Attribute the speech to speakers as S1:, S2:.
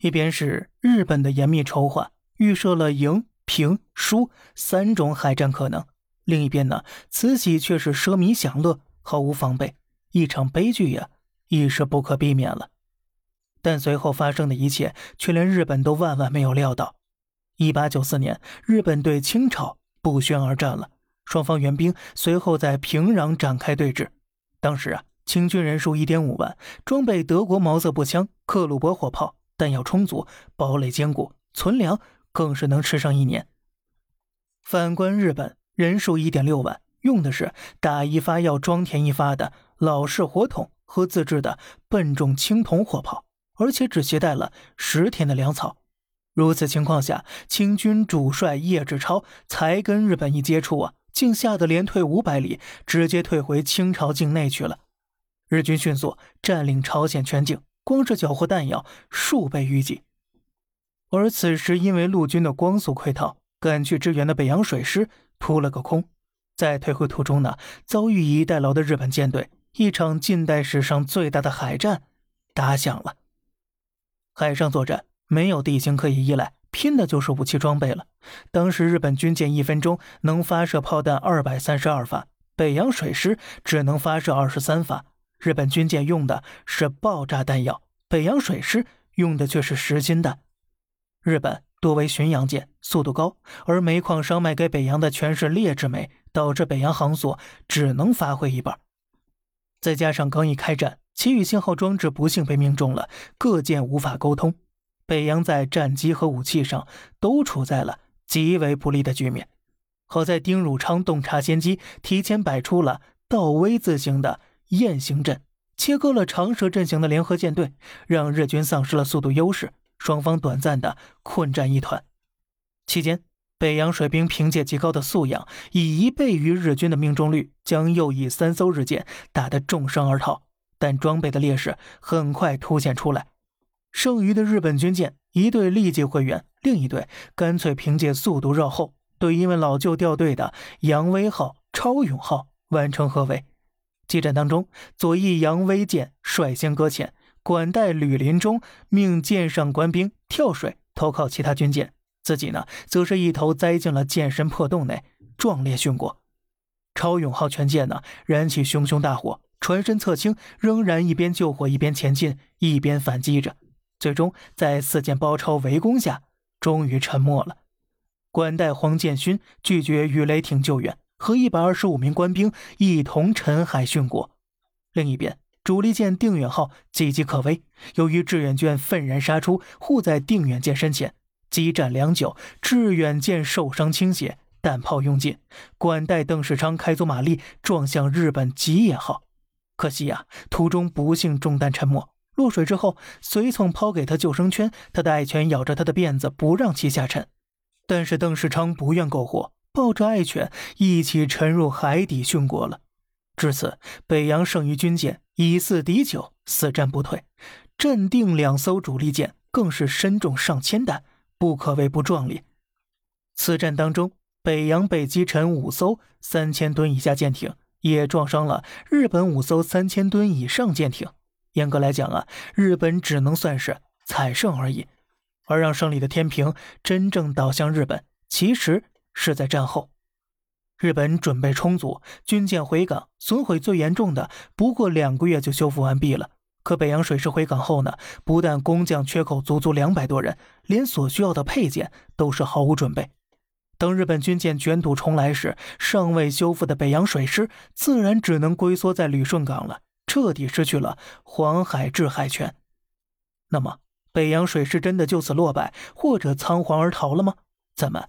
S1: 一边是日本的严密筹划，预设了赢、平、输三种海战可能；另一边呢，慈禧却是奢靡享乐，毫无防备，一场悲剧呀，已是不可避免了。但随后发生的一切，却连日本都万万没有料到。一八九四年，日本对清朝不宣而战了，双方援兵随后在平壤展开对峙。当时啊，清军人数一点五万，装备德国毛瑟步枪、克虏伯火炮。弹药充足，堡垒坚固，存粮更是能吃上一年。反观日本，人数一点六万，用的是打一发要装填一发的老式火筒和自制的笨重青铜火炮，而且只携带了十天的粮草。如此情况下，清军主帅叶志超才跟日本一接触啊，竟吓得连退五百里，直接退回清朝境内去了。日军迅速占领朝鲜全境。光是缴获弹药数倍于己，而此时因为陆军的光速溃逃，赶去支援的北洋水师扑了个空。在退回途中呢，遭遇以逸待劳的日本舰队，一场近代史上最大的海战打响了。海上作战没有地形可以依赖，拼的就是武器装备了。当时日本军舰一分钟能发射炮弹二百三十二发，北洋水师只能发射二十三发。日本军舰用的是爆炸弹药，北洋水师用的却是实心弹。日本多为巡洋舰，速度高，而煤矿商卖给北洋的全是劣质煤，导致北洋航速只能发挥一半。再加上刚一开战，其与信号装置不幸被命中了，各舰无法沟通，北洋在战机和武器上都处在了极为不利的局面。好在丁汝昌洞察先机，提前摆出了倒 V 字形的。雁行阵切割了长蛇阵型的联合舰队，让日军丧失了速度优势，双方短暂的混战一团。期间，北洋水兵凭借极高的素养，以一倍于日军的命中率，将右翼三艘日舰打得重伤而逃。但装备的劣势很快凸显出来，剩余的日本军舰一队立即回援，另一队干脆凭借速度绕后，对因为老旧掉队的扬威号、超勇号完成合围。激战当中，左翼扬威舰率先搁浅，管带吕林中命舰上官兵跳水投靠其他军舰，自己呢，则是一头栽进了舰身破洞内，壮烈殉国。超勇号全舰呢，燃起熊熊大火，船身侧倾，仍然一边救火一边前进，一边反击着，最终在四舰包抄围攻下，终于沉没了。管带黄建勋拒绝与雷霆救援。和一百二十五名官兵一同沉海殉国。另一边，主力舰定远号岌岌可危。由于致远舰愤然杀出，护在定远舰身前，激战良久，致远舰受伤倾斜，弹炮用尽。管带邓世昌开足马力撞向日本吉野号，可惜呀，途中不幸中弹沉没。落水之后，随从抛给他救生圈，他的爱犬咬着他的辫子，不让其下沉。但是邓世昌不愿苟活。抱着爱犬一起沉入海底殉国了。至此，北洋剩余军舰以四敌九，死战不退。镇定两艘主力舰更是身中上千弹，不可谓不壮烈。此战当中，北洋被击沉五艘三千吨以下舰艇，也撞伤了日本五艘三千吨以上舰艇。严格来讲啊，日本只能算是惨胜而已。而让胜利的天平真正倒向日本，其实。是在战后，日本准备充足，军舰回港，损毁最严重的不过两个月就修复完毕了。可北洋水师回港后呢，不但工匠缺口足足两百多人，连所需要的配件都是毫无准备。等日本军舰卷土重来时，尚未修复的北洋水师自然只能龟缩在旅顺港了，彻底失去了黄海制海权。那么，北洋水师真的就此落败，或者仓皇而逃了吗？咱们。